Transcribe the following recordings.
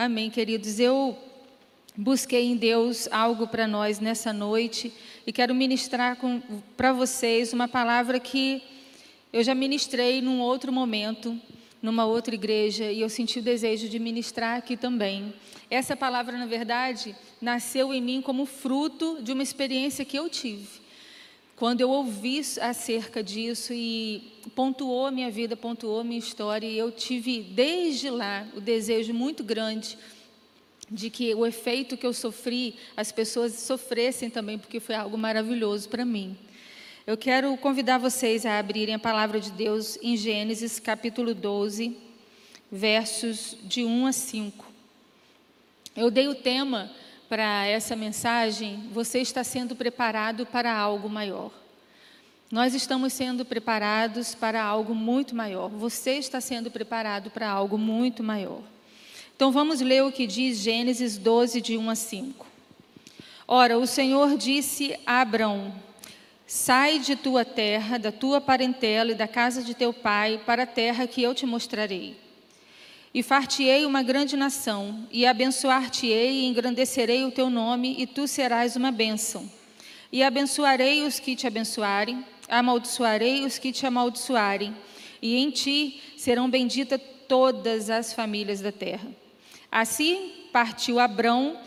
Amém, queridos. Eu busquei em Deus algo para nós nessa noite e quero ministrar para vocês uma palavra que eu já ministrei num outro momento, numa outra igreja, e eu senti o desejo de ministrar aqui também. Essa palavra, na verdade, nasceu em mim como fruto de uma experiência que eu tive. Quando eu ouvi acerca disso e pontuou a minha vida, pontuou a minha história, e eu tive desde lá o desejo muito grande de que o efeito que eu sofri, as pessoas sofressem também, porque foi algo maravilhoso para mim. Eu quero convidar vocês a abrirem a palavra de Deus em Gênesis capítulo 12, versos de 1 a 5. Eu dei o tema para essa mensagem, você está sendo preparado para algo maior. Nós estamos sendo preparados para algo muito maior. Você está sendo preparado para algo muito maior. Então vamos ler o que diz Gênesis 12, de 1 a 5. Ora, o Senhor disse a Abrão: Sai de tua terra, da tua parentela e da casa de teu pai, para a terra que eu te mostrarei. E far-te-ei uma grande nação, e abençoar-te-ei e engrandecerei o teu nome, e tu serás uma bênção. E abençoarei os que te abençoarem, amaldiçoarei os que te amaldiçoarem, e em ti serão benditas todas as famílias da terra. Assim partiu Abrão,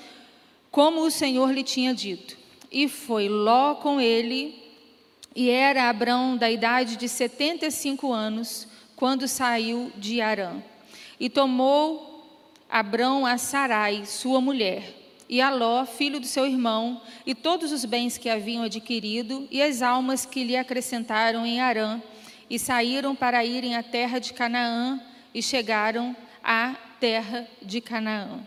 como o Senhor lhe tinha dito. E foi Ló com ele, e era Abrão da idade de setenta e cinco anos, quando saiu de Arã. E tomou Abrão a Sarai, sua mulher, e a Ló, filho do seu irmão, e todos os bens que haviam adquirido, e as almas que lhe acrescentaram em Arã, e saíram para irem à terra de Canaã, e chegaram à terra de Canaã.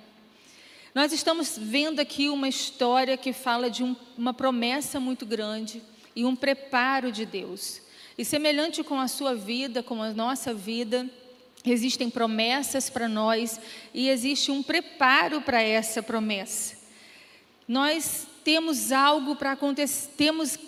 Nós estamos vendo aqui uma história que fala de um, uma promessa muito grande e um preparo de Deus. E semelhante com a sua vida, com a nossa vida, Existem promessas para nós e existe um preparo para essa promessa. Nós temos algo para acontecer, temos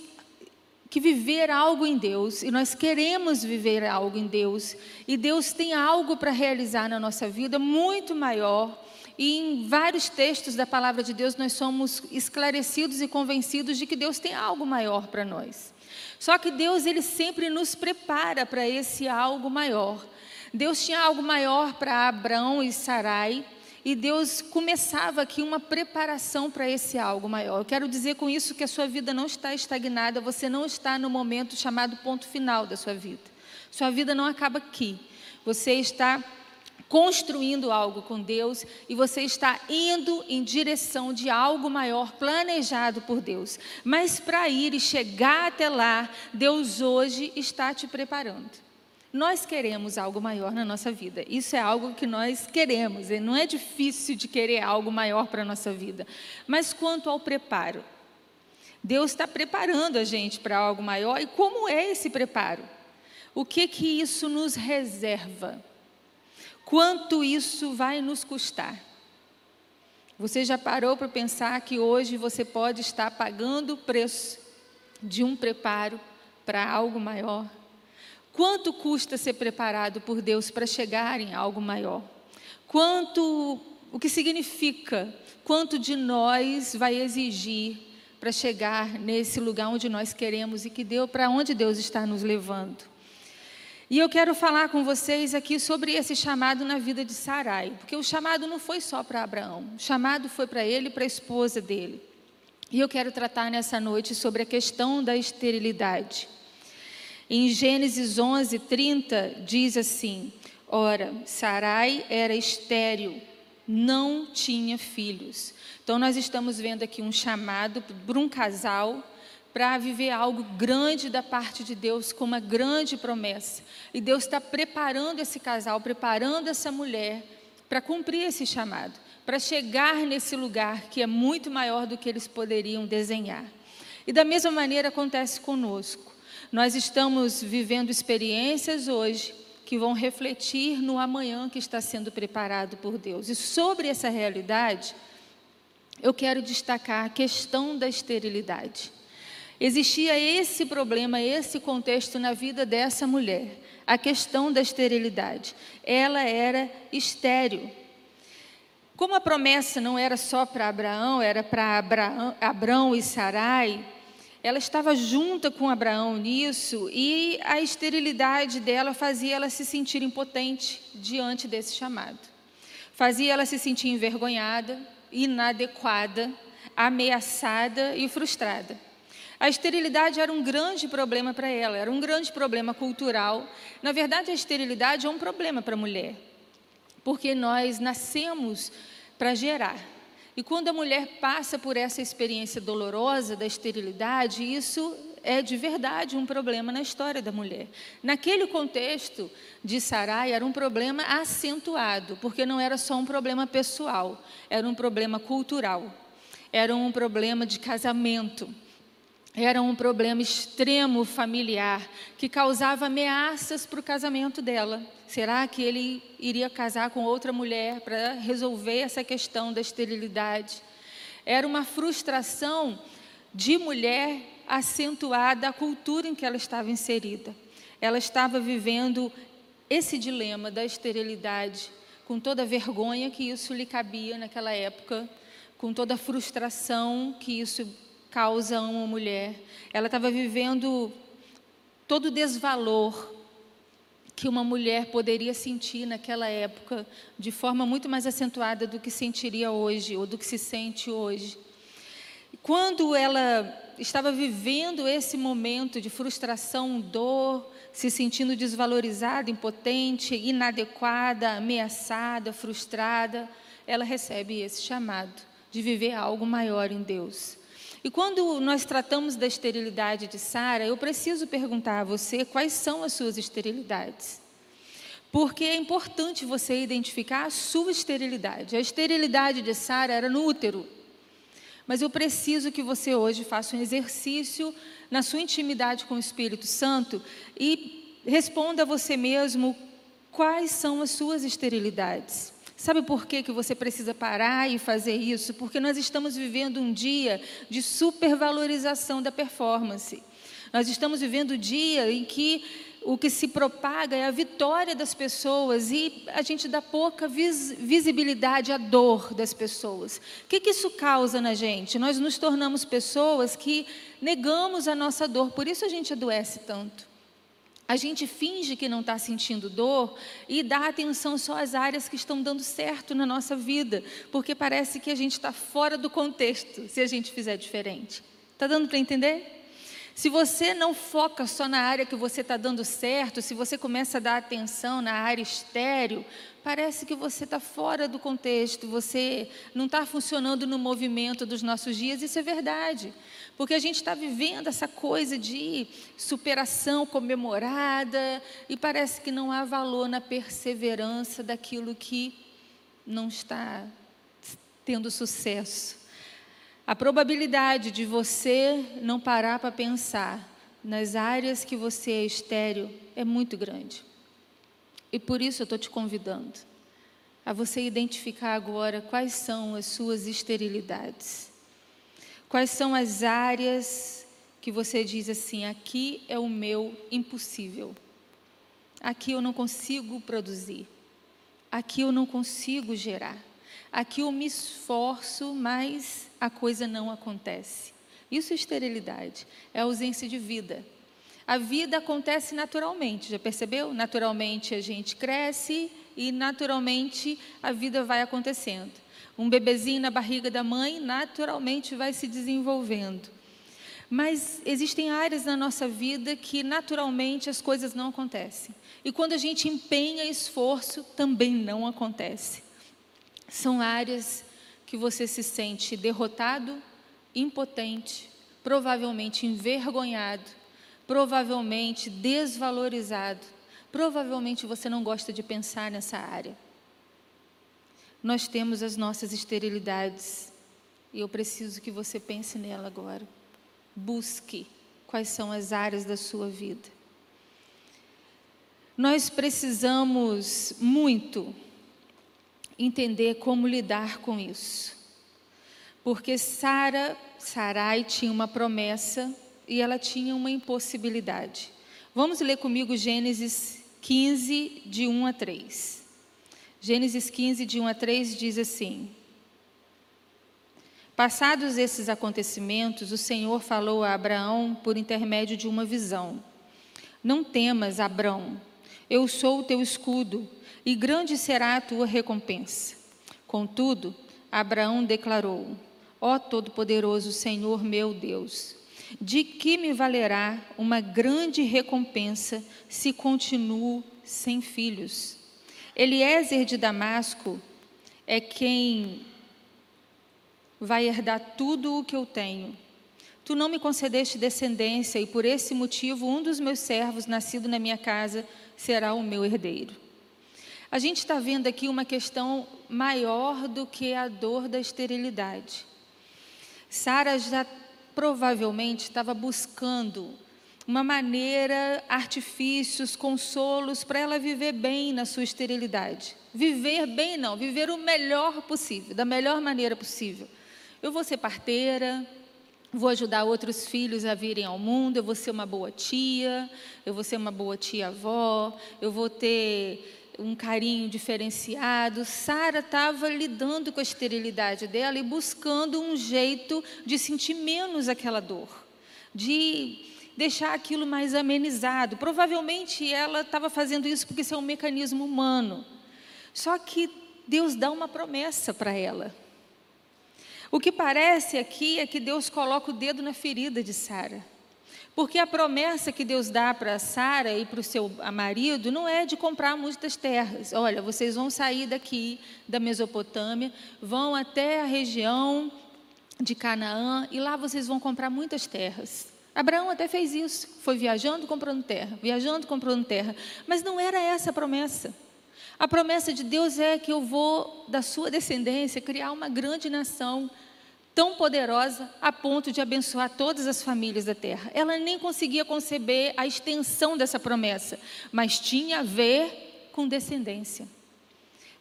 que viver algo em Deus e nós queremos viver algo em Deus e Deus tem algo para realizar na nossa vida muito maior. E em vários textos da palavra de Deus nós somos esclarecidos e convencidos de que Deus tem algo maior para nós. Só que Deus ele sempre nos prepara para esse algo maior. Deus tinha algo maior para Abraão e Sarai, e Deus começava aqui uma preparação para esse algo maior. Eu quero dizer com isso que a sua vida não está estagnada, você não está no momento chamado ponto final da sua vida. Sua vida não acaba aqui. Você está construindo algo com Deus e você está indo em direção de algo maior planejado por Deus. Mas para ir e chegar até lá, Deus hoje está te preparando. Nós queremos algo maior na nossa vida. Isso é algo que nós queremos. E não é difícil de querer algo maior para a nossa vida. Mas quanto ao preparo, Deus está preparando a gente para algo maior. E como é esse preparo? O que que isso nos reserva? Quanto isso vai nos custar? Você já parou para pensar que hoje você pode estar pagando o preço de um preparo para algo maior? Quanto custa ser preparado por Deus para chegar em algo maior? Quanto, o que significa? Quanto de nós vai exigir para chegar nesse lugar onde nós queremos e que deu para onde Deus está nos levando? E eu quero falar com vocês aqui sobre esse chamado na vida de Sarai, porque o chamado não foi só para Abraão, o chamado foi para ele e para a esposa dele. E eu quero tratar nessa noite sobre a questão da esterilidade. Em Gênesis 11, 30, diz assim: Ora, Sarai era estéril, não tinha filhos. Então, nós estamos vendo aqui um chamado para um casal para viver algo grande da parte de Deus, com uma grande promessa. E Deus está preparando esse casal, preparando essa mulher para cumprir esse chamado, para chegar nesse lugar que é muito maior do que eles poderiam desenhar. E da mesma maneira acontece conosco. Nós estamos vivendo experiências hoje que vão refletir no amanhã que está sendo preparado por Deus. E sobre essa realidade, eu quero destacar a questão da esterilidade. Existia esse problema, esse contexto na vida dessa mulher, a questão da esterilidade. Ela era estéril. Como a promessa não era só para Abraão, era para Abraão, Abraão e Sarai, ela estava junta com Abraão nisso e a esterilidade dela fazia ela se sentir impotente diante desse chamado. Fazia ela se sentir envergonhada, inadequada, ameaçada e frustrada. A esterilidade era um grande problema para ela, era um grande problema cultural. Na verdade, a esterilidade é um problema para a mulher porque nós nascemos para gerar. E quando a mulher passa por essa experiência dolorosa da esterilidade, isso é de verdade um problema na história da mulher. Naquele contexto de Sarai, era um problema acentuado, porque não era só um problema pessoal, era um problema cultural, era um problema de casamento era um problema extremo familiar que causava ameaças para o casamento dela. Será que ele iria casar com outra mulher para resolver essa questão da esterilidade? Era uma frustração de mulher acentuada à cultura em que ela estava inserida. Ela estava vivendo esse dilema da esterilidade, com toda a vergonha que isso lhe cabia naquela época, com toda a frustração que isso causa a uma mulher. Ela estava vivendo todo o desvalor que uma mulher poderia sentir naquela época, de forma muito mais acentuada do que sentiria hoje, ou do que se sente hoje. Quando ela estava vivendo esse momento de frustração, dor, se sentindo desvalorizada, impotente, inadequada, ameaçada, frustrada, ela recebe esse chamado de viver algo maior em Deus. E quando nós tratamos da esterilidade de Sara, eu preciso perguntar a você quais são as suas esterilidades. Porque é importante você identificar a sua esterilidade. A esterilidade de Sara era no útero. Mas eu preciso que você hoje faça um exercício na sua intimidade com o Espírito Santo e responda a você mesmo quais são as suas esterilidades. Sabe por que, que você precisa parar e fazer isso? Porque nós estamos vivendo um dia de supervalorização da performance. Nós estamos vivendo um dia em que o que se propaga é a vitória das pessoas e a gente dá pouca vis visibilidade à dor das pessoas. O que, que isso causa na gente? Nós nos tornamos pessoas que negamos a nossa dor, por isso a gente adoece tanto. A gente finge que não está sentindo dor e dá atenção só às áreas que estão dando certo na nossa vida, porque parece que a gente está fora do contexto se a gente fizer diferente. Está dando para entender? Se você não foca só na área que você está dando certo, se você começa a dar atenção na área estéreo, parece que você está fora do contexto, você não está funcionando no movimento dos nossos dias, isso é verdade. Porque a gente está vivendo essa coisa de superação comemorada e parece que não há valor na perseverança daquilo que não está tendo sucesso. A probabilidade de você não parar para pensar nas áreas que você é estéreo é muito grande. E por isso eu estou te convidando a você identificar agora quais são as suas esterilidades. Quais são as áreas que você diz assim: aqui é o meu impossível. Aqui eu não consigo produzir. Aqui eu não consigo gerar. Aqui eu me esforço, mas a coisa não acontece. Isso é esterilidade, é ausência de vida. A vida acontece naturalmente, já percebeu? Naturalmente a gente cresce e naturalmente a vida vai acontecendo. Um bebezinho na barriga da mãe naturalmente vai se desenvolvendo. Mas existem áreas na nossa vida que naturalmente as coisas não acontecem. E quando a gente empenha esforço, também não acontece. São áreas que você se sente derrotado, impotente, provavelmente envergonhado, provavelmente desvalorizado. Provavelmente você não gosta de pensar nessa área. Nós temos as nossas esterilidades e eu preciso que você pense nela agora. Busque quais são as áreas da sua vida. Nós precisamos muito entender como lidar com isso. Porque Sara, Sarai tinha uma promessa e ela tinha uma impossibilidade. Vamos ler comigo Gênesis 15, de 1 a 3. Gênesis 15, de 1 a 3 diz assim: Passados esses acontecimentos, o Senhor falou a Abraão por intermédio de uma visão: Não temas, Abraão, eu sou o teu escudo, e grande será a tua recompensa. Contudo, Abraão declarou: Ó Todo-Poderoso Senhor meu Deus, de que me valerá uma grande recompensa se continuo sem filhos? Eliezer de Damasco é quem vai herdar tudo o que eu tenho. Tu não me concedeste descendência, e por esse motivo um dos meus servos, nascido na minha casa, será o meu herdeiro. A gente está vendo aqui uma questão maior do que a dor da esterilidade. Sara já provavelmente estava buscando uma maneira, artifícios, consolos para ela viver bem na sua esterilidade. Viver bem, não, viver o melhor possível, da melhor maneira possível. Eu vou ser parteira, vou ajudar outros filhos a virem ao mundo, eu vou ser uma boa tia, eu vou ser uma boa tia-avó, eu vou ter um carinho diferenciado. Sara estava lidando com a esterilidade dela e buscando um jeito de sentir menos aquela dor, de deixar aquilo mais amenizado. Provavelmente ela estava fazendo isso porque isso é um mecanismo humano. Só que Deus dá uma promessa para ela. O que parece aqui é que Deus coloca o dedo na ferida de Sara. Porque a promessa que Deus dá para Sara e para o seu marido não é de comprar muitas terras. Olha, vocês vão sair daqui da Mesopotâmia, vão até a região de Canaã e lá vocês vão comprar muitas terras. Abraão até fez isso, foi viajando comprando terra, viajando comprando terra, mas não era essa a promessa. A promessa de Deus é que eu vou da sua descendência criar uma grande nação tão poderosa a ponto de abençoar todas as famílias da terra. Ela nem conseguia conceber a extensão dessa promessa, mas tinha a ver com descendência.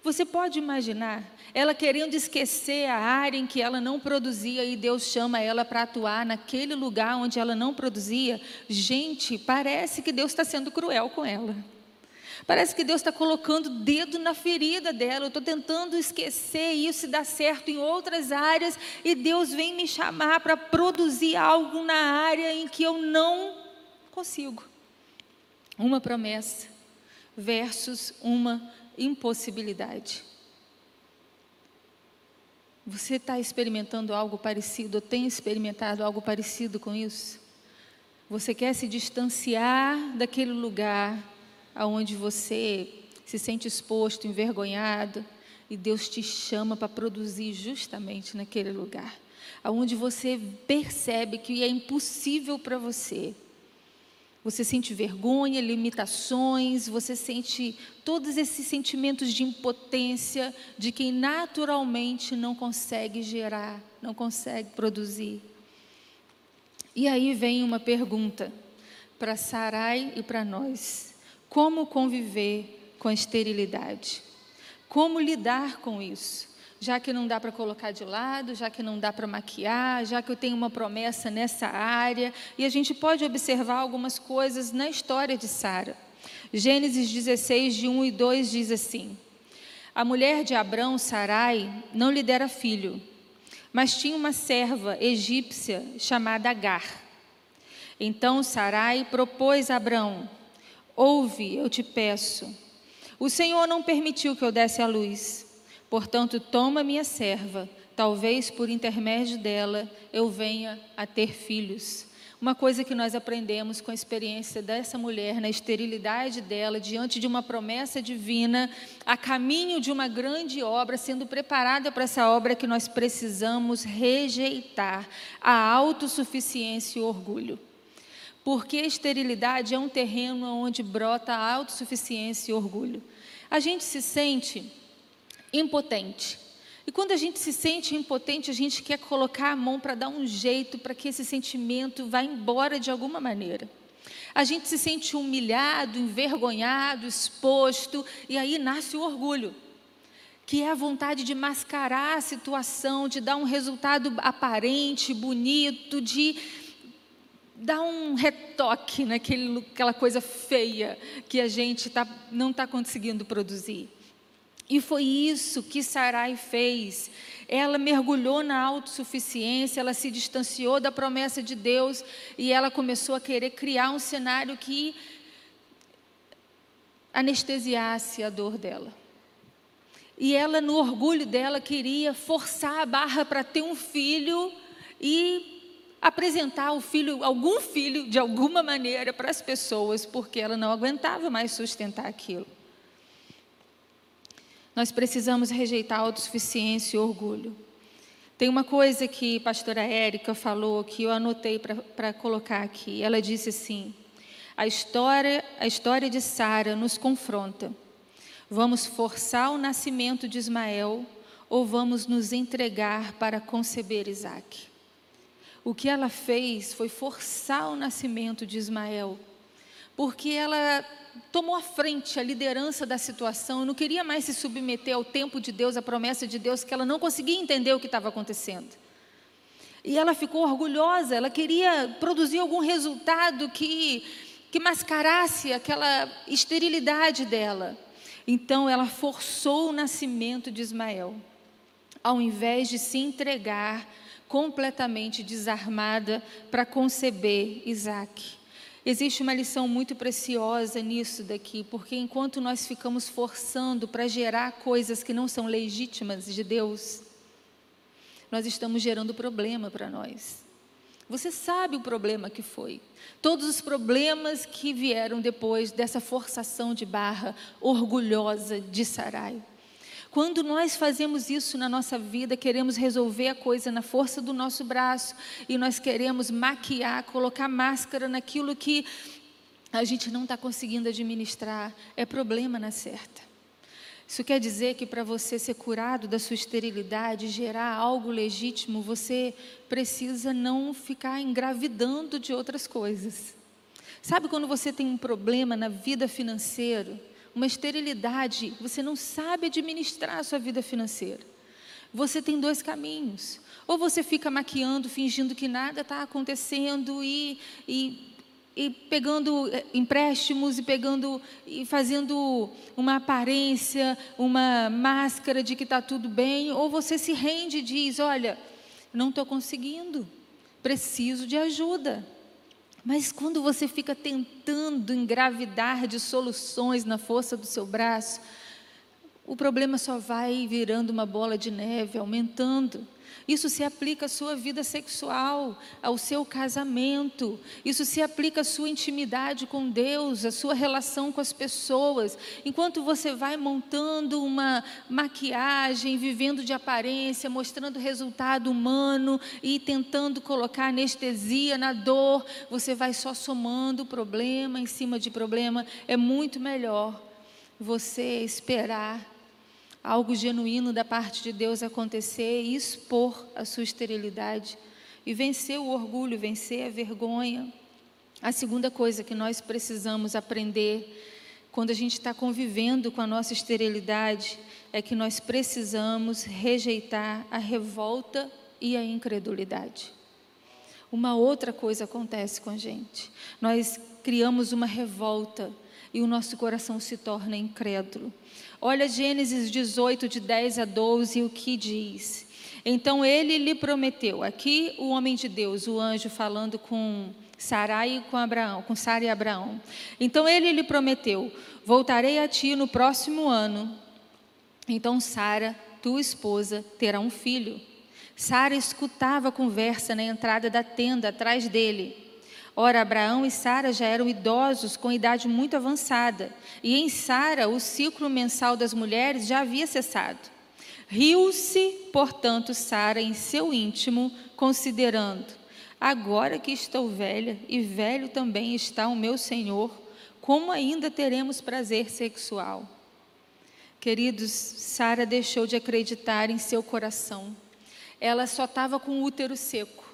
Você pode imaginar ela querendo esquecer a área em que ela não produzia e Deus chama ela para atuar naquele lugar onde ela não produzia? Gente, parece que Deus está sendo cruel com ela. Parece que Deus está colocando o dedo na ferida dela. Eu estou tentando esquecer isso e dar certo em outras áreas, e Deus vem me chamar para produzir algo na área em que eu não consigo. Uma promessa versus uma impossibilidade. Você está experimentando algo parecido, ou tem experimentado algo parecido com isso? Você quer se distanciar daquele lugar aonde você se sente exposto, envergonhado, e Deus te chama para produzir justamente naquele lugar, aonde você percebe que é impossível para você. Você sente vergonha, limitações, você sente todos esses sentimentos de impotência de quem naturalmente não consegue gerar, não consegue produzir. E aí vem uma pergunta para Sarai e para nós. Como conviver com a esterilidade? Como lidar com isso? Já que não dá para colocar de lado, já que não dá para maquiar, já que eu tenho uma promessa nessa área, e a gente pode observar algumas coisas na história de Sara. Gênesis 16, de 1 e 2 diz assim: A mulher de Abrão, Sarai, não lhe dera filho, mas tinha uma serva egípcia chamada Agar. Então Sarai propôs a Abrão: Ouve, eu te peço. O Senhor não permitiu que eu desse a luz. Portanto, toma minha serva, talvez por intermédio dela eu venha a ter filhos. Uma coisa que nós aprendemos com a experiência dessa mulher, na esterilidade dela, diante de uma promessa divina, a caminho de uma grande obra, sendo preparada para essa obra que nós precisamos rejeitar a autossuficiência e o orgulho porque esterilidade é um terreno onde brota autossuficiência e orgulho. A gente se sente impotente. E quando a gente se sente impotente, a gente quer colocar a mão para dar um jeito para que esse sentimento vá embora de alguma maneira. A gente se sente humilhado, envergonhado, exposto, e aí nasce o orgulho, que é a vontade de mascarar a situação, de dar um resultado aparente, bonito, de dá um retoque naquela coisa feia que a gente tá, não está conseguindo produzir. E foi isso que Sarai fez. Ela mergulhou na autossuficiência, ela se distanciou da promessa de Deus e ela começou a querer criar um cenário que anestesiasse a dor dela. E ela, no orgulho dela, queria forçar a barra para ter um filho e apresentar o filho, algum filho, de alguma maneira, para as pessoas, porque ela não aguentava mais sustentar aquilo. Nós precisamos rejeitar a autossuficiência e orgulho. Tem uma coisa que a pastora Érica falou que eu anotei para colocar aqui. Ela disse assim: a história, a história de Sara nos confronta. Vamos forçar o nascimento de Ismael ou vamos nos entregar para conceber Isaac? O que ela fez foi forçar o nascimento de Ismael, porque ela tomou a frente, a liderança da situação, não queria mais se submeter ao tempo de Deus, à promessa de Deus, que ela não conseguia entender o que estava acontecendo. E ela ficou orgulhosa, ela queria produzir algum resultado que, que mascarasse aquela esterilidade dela. Então ela forçou o nascimento de Ismael, ao invés de se entregar completamente desarmada para conceber Isaac. Existe uma lição muito preciosa nisso daqui, porque enquanto nós ficamos forçando para gerar coisas que não são legítimas de Deus, nós estamos gerando problema para nós. Você sabe o problema que foi. Todos os problemas que vieram depois dessa forçação de barra orgulhosa de Sarai. Quando nós fazemos isso na nossa vida, queremos resolver a coisa na força do nosso braço e nós queremos maquiar, colocar máscara naquilo que a gente não está conseguindo administrar, é problema na certa. Isso quer dizer que para você ser curado da sua esterilidade, gerar algo legítimo, você precisa não ficar engravidando de outras coisas. Sabe quando você tem um problema na vida financeira? Uma esterilidade, você não sabe administrar a sua vida financeira. Você tem dois caminhos. Ou você fica maquiando, fingindo que nada está acontecendo e, e, e pegando eh, empréstimos e pegando e fazendo uma aparência, uma máscara de que está tudo bem, ou você se rende e diz: Olha, não estou conseguindo, preciso de ajuda. Mas quando você fica tentando engravidar de soluções na força do seu braço, o problema só vai virando uma bola de neve, aumentando. Isso se aplica à sua vida sexual, ao seu casamento. Isso se aplica à sua intimidade com Deus, à sua relação com as pessoas. Enquanto você vai montando uma maquiagem, vivendo de aparência, mostrando resultado humano e tentando colocar anestesia na dor, você vai só somando problema em cima de problema. É muito melhor você esperar algo genuíno da parte de Deus acontecer e expor a sua esterilidade e vencer o orgulho, vencer a vergonha. A segunda coisa que nós precisamos aprender quando a gente está convivendo com a nossa esterilidade é que nós precisamos rejeitar a revolta e a incredulidade. Uma outra coisa acontece com a gente. Nós criamos uma revolta e o nosso coração se torna incrédulo. Olha Gênesis 18, de 10 a 12, o que diz. Então ele lhe prometeu, aqui o homem de Deus, o anjo falando com Sarai e com Abraão, com Sara e Abraão. Então ele lhe prometeu: Voltarei a ti no próximo ano. Então Sara, tua esposa, terá um filho. Sara escutava a conversa na entrada da tenda atrás dele. Ora, Abraão e Sara já eram idosos com idade muito avançada, e em Sara o ciclo mensal das mulheres já havia cessado. Riu-se, portanto, Sara em seu íntimo, considerando: Agora que estou velha e velho também está o meu Senhor, como ainda teremos prazer sexual? Queridos, Sara deixou de acreditar em seu coração. Ela só estava com o útero seco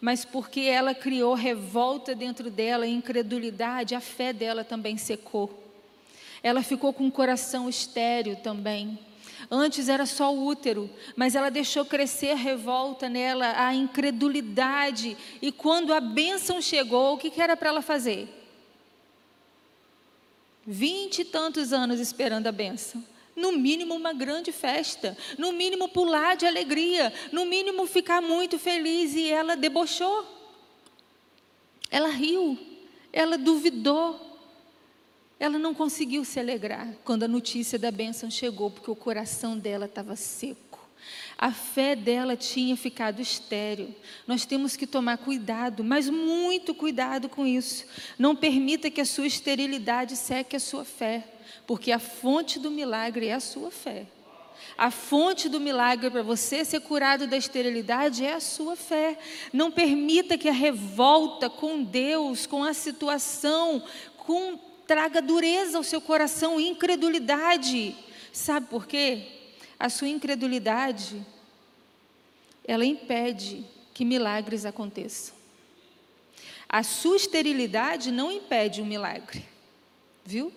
mas porque ela criou revolta dentro dela, incredulidade, a fé dela também secou. Ela ficou com o coração estéreo também. Antes era só o útero, mas ela deixou crescer revolta nela, a incredulidade. E quando a bênção chegou, o que, que era para ela fazer? Vinte e tantos anos esperando a bênção. No mínimo, uma grande festa. No mínimo, pular de alegria. No mínimo, ficar muito feliz. E ela debochou. Ela riu. Ela duvidou. Ela não conseguiu se alegrar quando a notícia da bênção chegou, porque o coração dela estava seco. A fé dela tinha ficado estéril. Nós temos que tomar cuidado, mas muito cuidado com isso. Não permita que a sua esterilidade seque a sua fé, porque a fonte do milagre é a sua fé. A fonte do milagre para você ser curado da esterilidade é a sua fé. Não permita que a revolta com Deus, com a situação, com, traga dureza ao seu coração, incredulidade. Sabe por quê? A sua incredulidade, ela impede que milagres aconteçam. A sua esterilidade não impede o milagre, viu?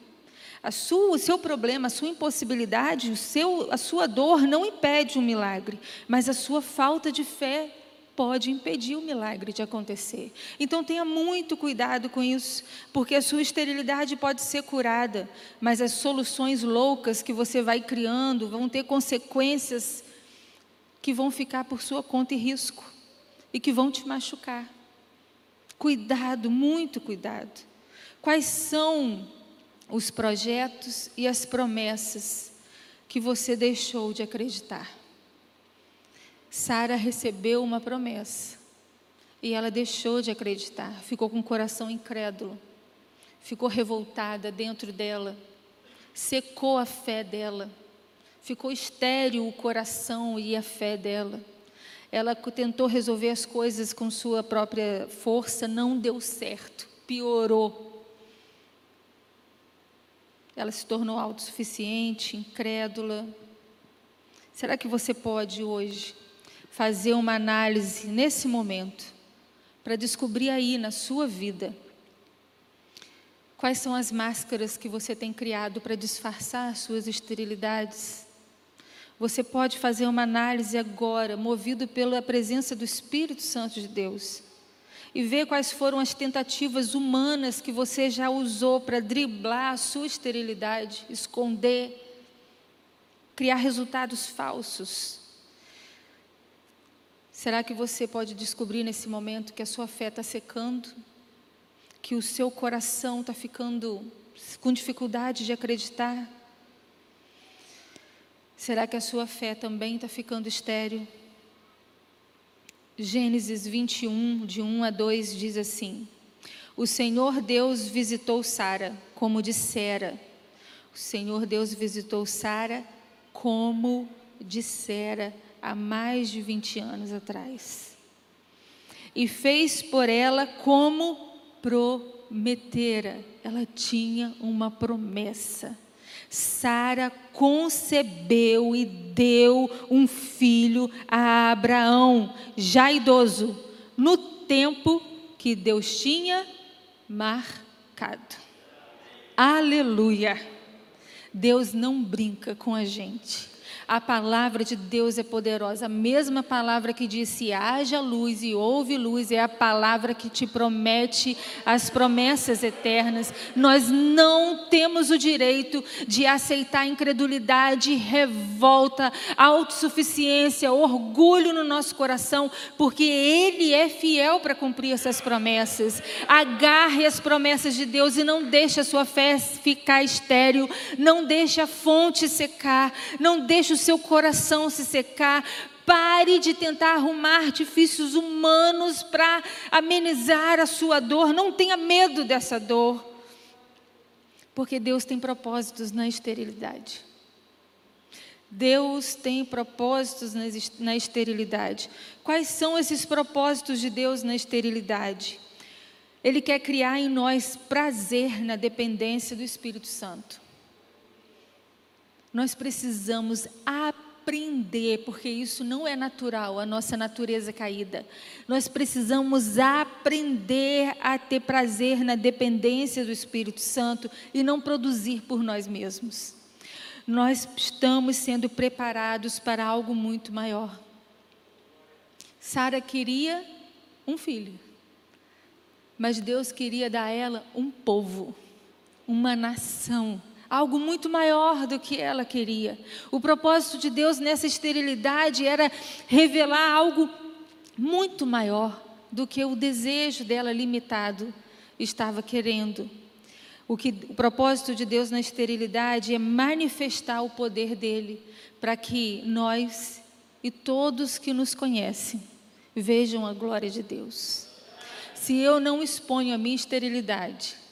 A sua, o seu problema, a sua impossibilidade, o seu, a sua dor não impede um milagre, mas a sua falta de fé pode impedir o milagre de acontecer. Então tenha muito cuidado com isso, porque a sua esterilidade pode ser curada, mas as soluções loucas que você vai criando vão ter consequências que vão ficar por sua conta e risco e que vão te machucar. Cuidado, muito cuidado. Quais são os projetos e as promessas que você deixou de acreditar? Sara recebeu uma promessa e ela deixou de acreditar, ficou com o coração incrédulo, ficou revoltada dentro dela, secou a fé dela, ficou estéril o coração e a fé dela. Ela tentou resolver as coisas com sua própria força, não deu certo, piorou. Ela se tornou autossuficiente, incrédula. Será que você pode hoje fazer uma análise nesse momento, para descobrir aí na sua vida quais são as máscaras que você tem criado para disfarçar suas esterilidades. Você pode fazer uma análise agora, movido pela presença do Espírito Santo de Deus, e ver quais foram as tentativas humanas que você já usou para driblar a sua esterilidade, esconder, criar resultados falsos. Será que você pode descobrir nesse momento que a sua fé está secando? Que o seu coração está ficando com dificuldade de acreditar? Será que a sua fé também está ficando estéril? Gênesis 21, de 1 a 2, diz assim: O Senhor Deus visitou Sara, como dissera. O Senhor Deus visitou Sara, como dissera há mais de 20 anos atrás. E fez por ela como prometera. Ela tinha uma promessa. Sara concebeu e deu um filho a Abraão, já idoso, no tempo que Deus tinha marcado. Aleluia! Deus não brinca com a gente. A palavra de Deus é poderosa. A mesma palavra que disse haja luz e houve luz é a palavra que te promete as promessas eternas. Nós não temos o direito de aceitar incredulidade, revolta, autossuficiência, orgulho no nosso coração, porque Ele é fiel para cumprir essas promessas. Agarre as promessas de Deus e não deixe a sua fé ficar estéril, não deixe a fonte secar, não deixe o seu coração se secar. Pare de tentar arrumar artifícios humanos para amenizar a sua dor. Não tenha medo dessa dor. Porque Deus tem propósitos na esterilidade. Deus tem propósitos na esterilidade. Quais são esses propósitos de Deus na esterilidade? Ele quer criar em nós prazer na dependência do Espírito Santo. Nós precisamos aprender, porque isso não é natural, a nossa natureza caída. Nós precisamos aprender a ter prazer na dependência do Espírito Santo e não produzir por nós mesmos. Nós estamos sendo preparados para algo muito maior. Sara queria um filho, mas Deus queria dar a ela um povo, uma nação algo muito maior do que ela queria. O propósito de Deus nessa esterilidade era revelar algo muito maior do que o desejo dela limitado estava querendo. O, que, o propósito de Deus na esterilidade é manifestar o poder dele para que nós e todos que nos conhecem vejam a glória de Deus. Se eu não exponho a minha esterilidade,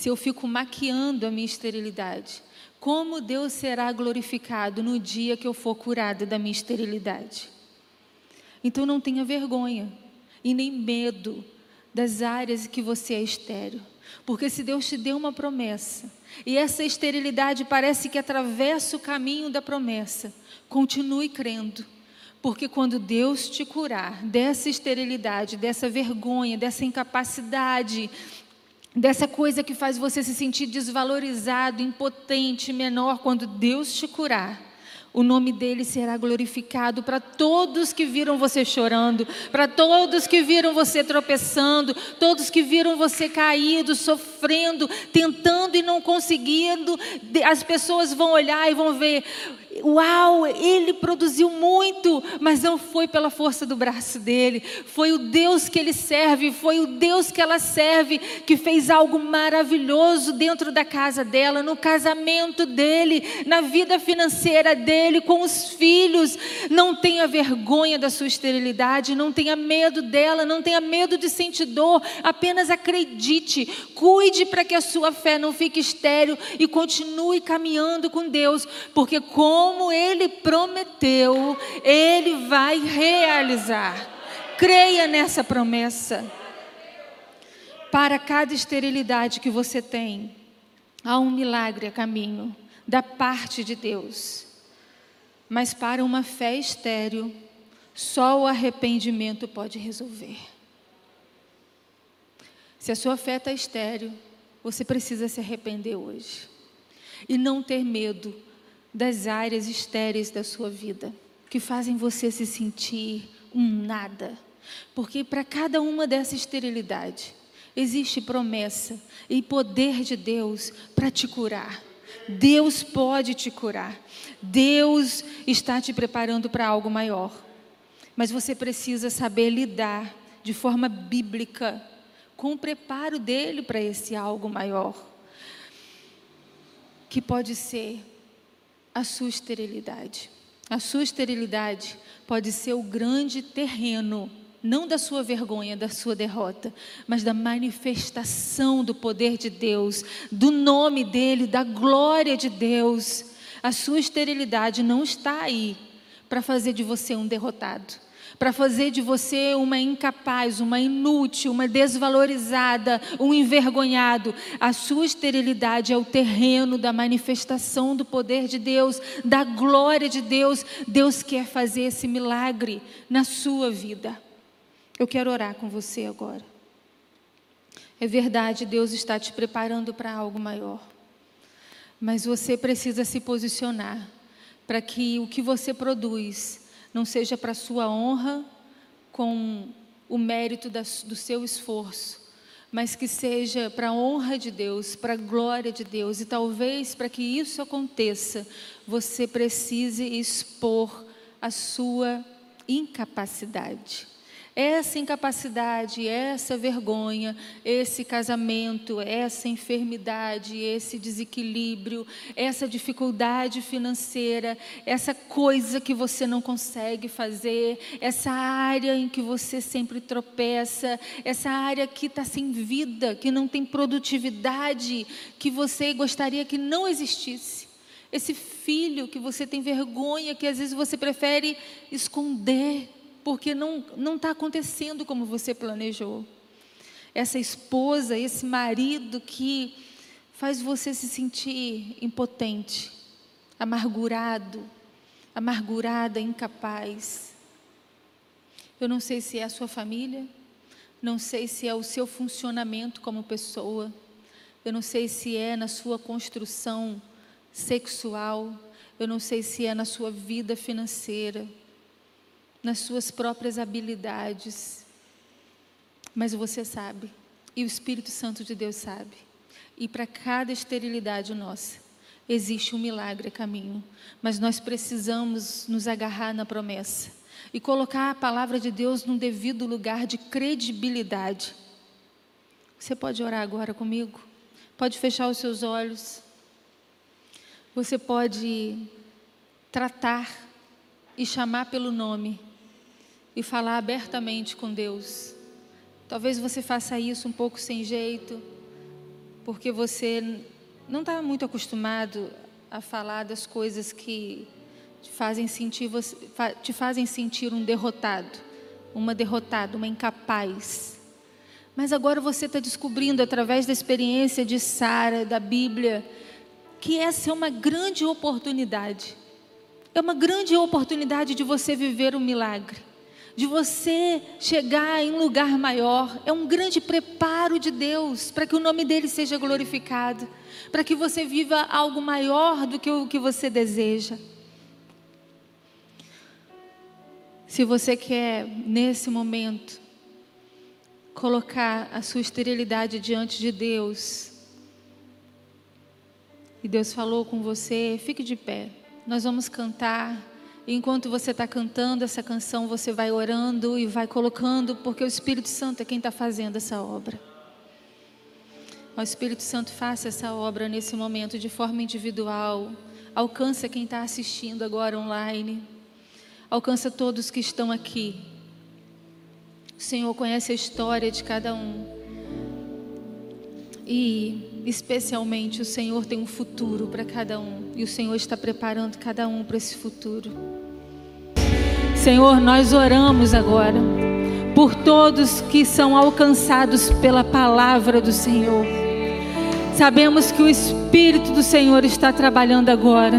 se eu fico maquiando a minha esterilidade, como Deus será glorificado no dia que eu for curada da minha esterilidade? Então não tenha vergonha e nem medo das áreas que você é estéril. Porque se Deus te deu uma promessa e essa esterilidade parece que atravessa o caminho da promessa, continue crendo. Porque quando Deus te curar dessa esterilidade, dessa vergonha, dessa incapacidade, dessa coisa que faz você se sentir desvalorizado, impotente, menor, quando Deus te curar, o nome dele será glorificado para todos que viram você chorando, para todos que viram você tropeçando, todos que viram você caído, sofrendo, tentando e não conseguindo. As pessoas vão olhar e vão ver Uau, ele produziu muito, mas não foi pela força do braço dele, foi o Deus que ele serve, foi o Deus que ela serve, que fez algo maravilhoso dentro da casa dela, no casamento dele, na vida financeira dele, com os filhos. Não tenha vergonha da sua esterilidade, não tenha medo dela, não tenha medo de sentir dor, apenas acredite, cuide para que a sua fé não fique estéril e continue caminhando com Deus, porque com como ele prometeu, ele vai realizar. Creia nessa promessa. Para cada esterilidade que você tem, há um milagre a caminho da parte de Deus. Mas para uma fé estéril, só o arrependimento pode resolver. Se a sua fé está estéril, você precisa se arrepender hoje. E não ter medo das áreas estéreis da sua vida, que fazem você se sentir um nada. Porque para cada uma dessa esterilidade, existe promessa e poder de Deus para te curar. Deus pode te curar. Deus está te preparando para algo maior. Mas você precisa saber lidar de forma bíblica com o preparo dele para esse algo maior. Que pode ser a sua esterilidade. A sua esterilidade pode ser o grande terreno, não da sua vergonha, da sua derrota, mas da manifestação do poder de Deus, do nome dEle, da glória de Deus. A sua esterilidade não está aí para fazer de você um derrotado para fazer de você uma incapaz, uma inútil, uma desvalorizada, um envergonhado. A sua esterilidade é o terreno da manifestação do poder de Deus, da glória de Deus. Deus quer fazer esse milagre na sua vida. Eu quero orar com você agora. É verdade, Deus está te preparando para algo maior. Mas você precisa se posicionar para que o que você produz não seja para sua honra com o mérito da, do seu esforço, mas que seja para a honra de Deus, para a glória de Deus. E talvez para que isso aconteça, você precise expor a sua incapacidade essa incapacidade, essa vergonha, esse casamento, essa enfermidade, esse desequilíbrio, essa dificuldade financeira, essa coisa que você não consegue fazer, essa área em que você sempre tropeça, essa área que está sem vida, que não tem produtividade, que você gostaria que não existisse. Esse filho que você tem vergonha, que às vezes você prefere esconder porque não está acontecendo como você planejou. Essa esposa, esse marido que faz você se sentir impotente, amargurado, amargurada, incapaz. Eu não sei se é a sua família, não sei se é o seu funcionamento como pessoa, eu não sei se é na sua construção sexual, eu não sei se é na sua vida financeira nas suas próprias habilidades. Mas você sabe, e o Espírito Santo de Deus sabe. E para cada esterilidade nossa, existe um milagre a caminho, mas nós precisamos nos agarrar na promessa e colocar a palavra de Deus num devido lugar de credibilidade. Você pode orar agora comigo? Pode fechar os seus olhos. Você pode tratar e chamar pelo nome e falar abertamente com Deus. Talvez você faça isso um pouco sem jeito, porque você não está muito acostumado a falar das coisas que te fazem sentir, te fazem sentir um derrotado, uma derrotada, uma incapaz. Mas agora você está descobrindo, através da experiência de Sara, da Bíblia, que essa é uma grande oportunidade. É uma grande oportunidade de você viver um milagre, de você chegar em lugar maior. É um grande preparo de Deus para que o nome dele seja glorificado para que você viva algo maior do que o que você deseja. Se você quer, nesse momento, colocar a sua esterilidade diante de Deus, e Deus falou com você, fique de pé. Nós vamos cantar. Enquanto você está cantando essa canção, você vai orando e vai colocando, porque o Espírito Santo é quem está fazendo essa obra. O Espírito Santo faça essa obra nesse momento de forma individual. Alcança quem está assistindo agora online. Alcança todos que estão aqui. O Senhor conhece a história de cada um. E, especialmente, o Senhor tem um futuro para cada um. E o Senhor está preparando cada um para esse futuro. Senhor, nós oramos agora por todos que são alcançados pela palavra do Senhor. Sabemos que o Espírito do Senhor está trabalhando agora.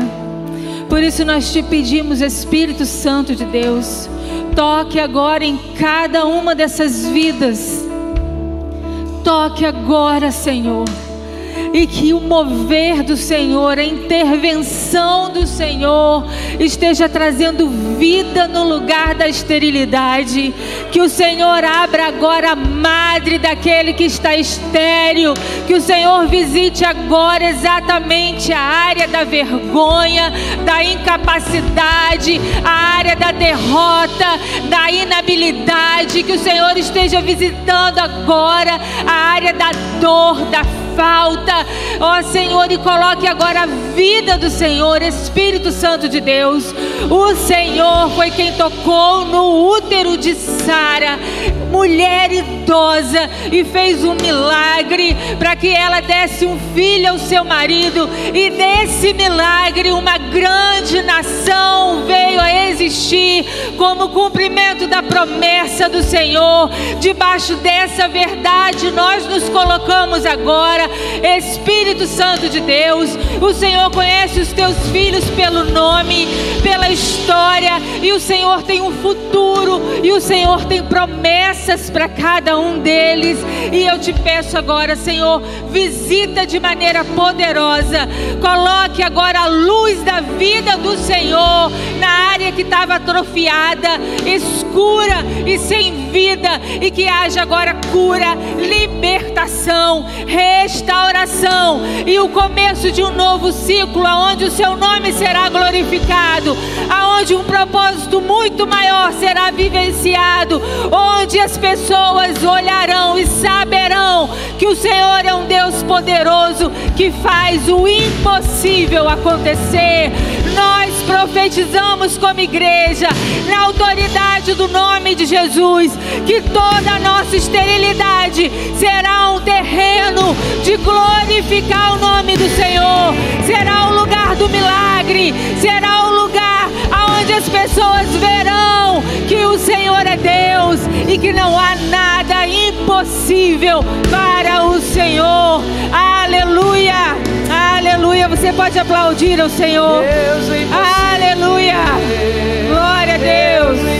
Por isso nós te pedimos, Espírito Santo de Deus, toque agora em cada uma dessas vidas. Toque agora, Senhor e que o mover do Senhor, a intervenção do Senhor esteja trazendo vida no lugar da esterilidade. Que o Senhor abra agora a madre daquele que está estéril. Que o Senhor visite agora exatamente a área da vergonha, da incapacidade, a área da derrota, da inabilidade. Que o Senhor esteja visitando agora a área da dor, da falta. Ó Senhor, e coloque agora a vida do Senhor, Espírito Santo de Deus. O Senhor foi quem tocou no útero de Sara, mulher idosa, e fez um milagre para que ela desse um filho ao seu marido, e desse milagre uma grande nação veio a existir como cumprimento da promessa do Senhor. Debaixo dessa verdade, nós nos colocamos agora agora. Espírito Santo de Deus, o Senhor conhece os teus filhos pelo nome, pela história, e o Senhor tem um futuro, e o Senhor tem promessas para cada um deles. E eu te peço agora, Senhor, visita de maneira poderosa, coloque agora a luz da vida do Senhor na área que estava atrofiada, escura e sem vida, e que haja agora cura, libertação, restauração e o começo de um novo ciclo, aonde o seu nome será glorificado, aonde um propósito muito maior será vivenciado, onde as pessoas olharão e saberão que o Senhor é um Deus poderoso que faz o impossível acontecer. Nós profetizamos como igreja, na autoridade do nome de Jesus, que toda a nossa esterilidade será um terreno de glorificar o nome do Senhor. Será o lugar do milagre, será o lugar onde as pessoas verão que o Senhor é Deus e que não há nada impossível para o Senhor. Aleluia! Aleluia! Você pode aplaudir ao Senhor. Aleluia! Glória a Deus!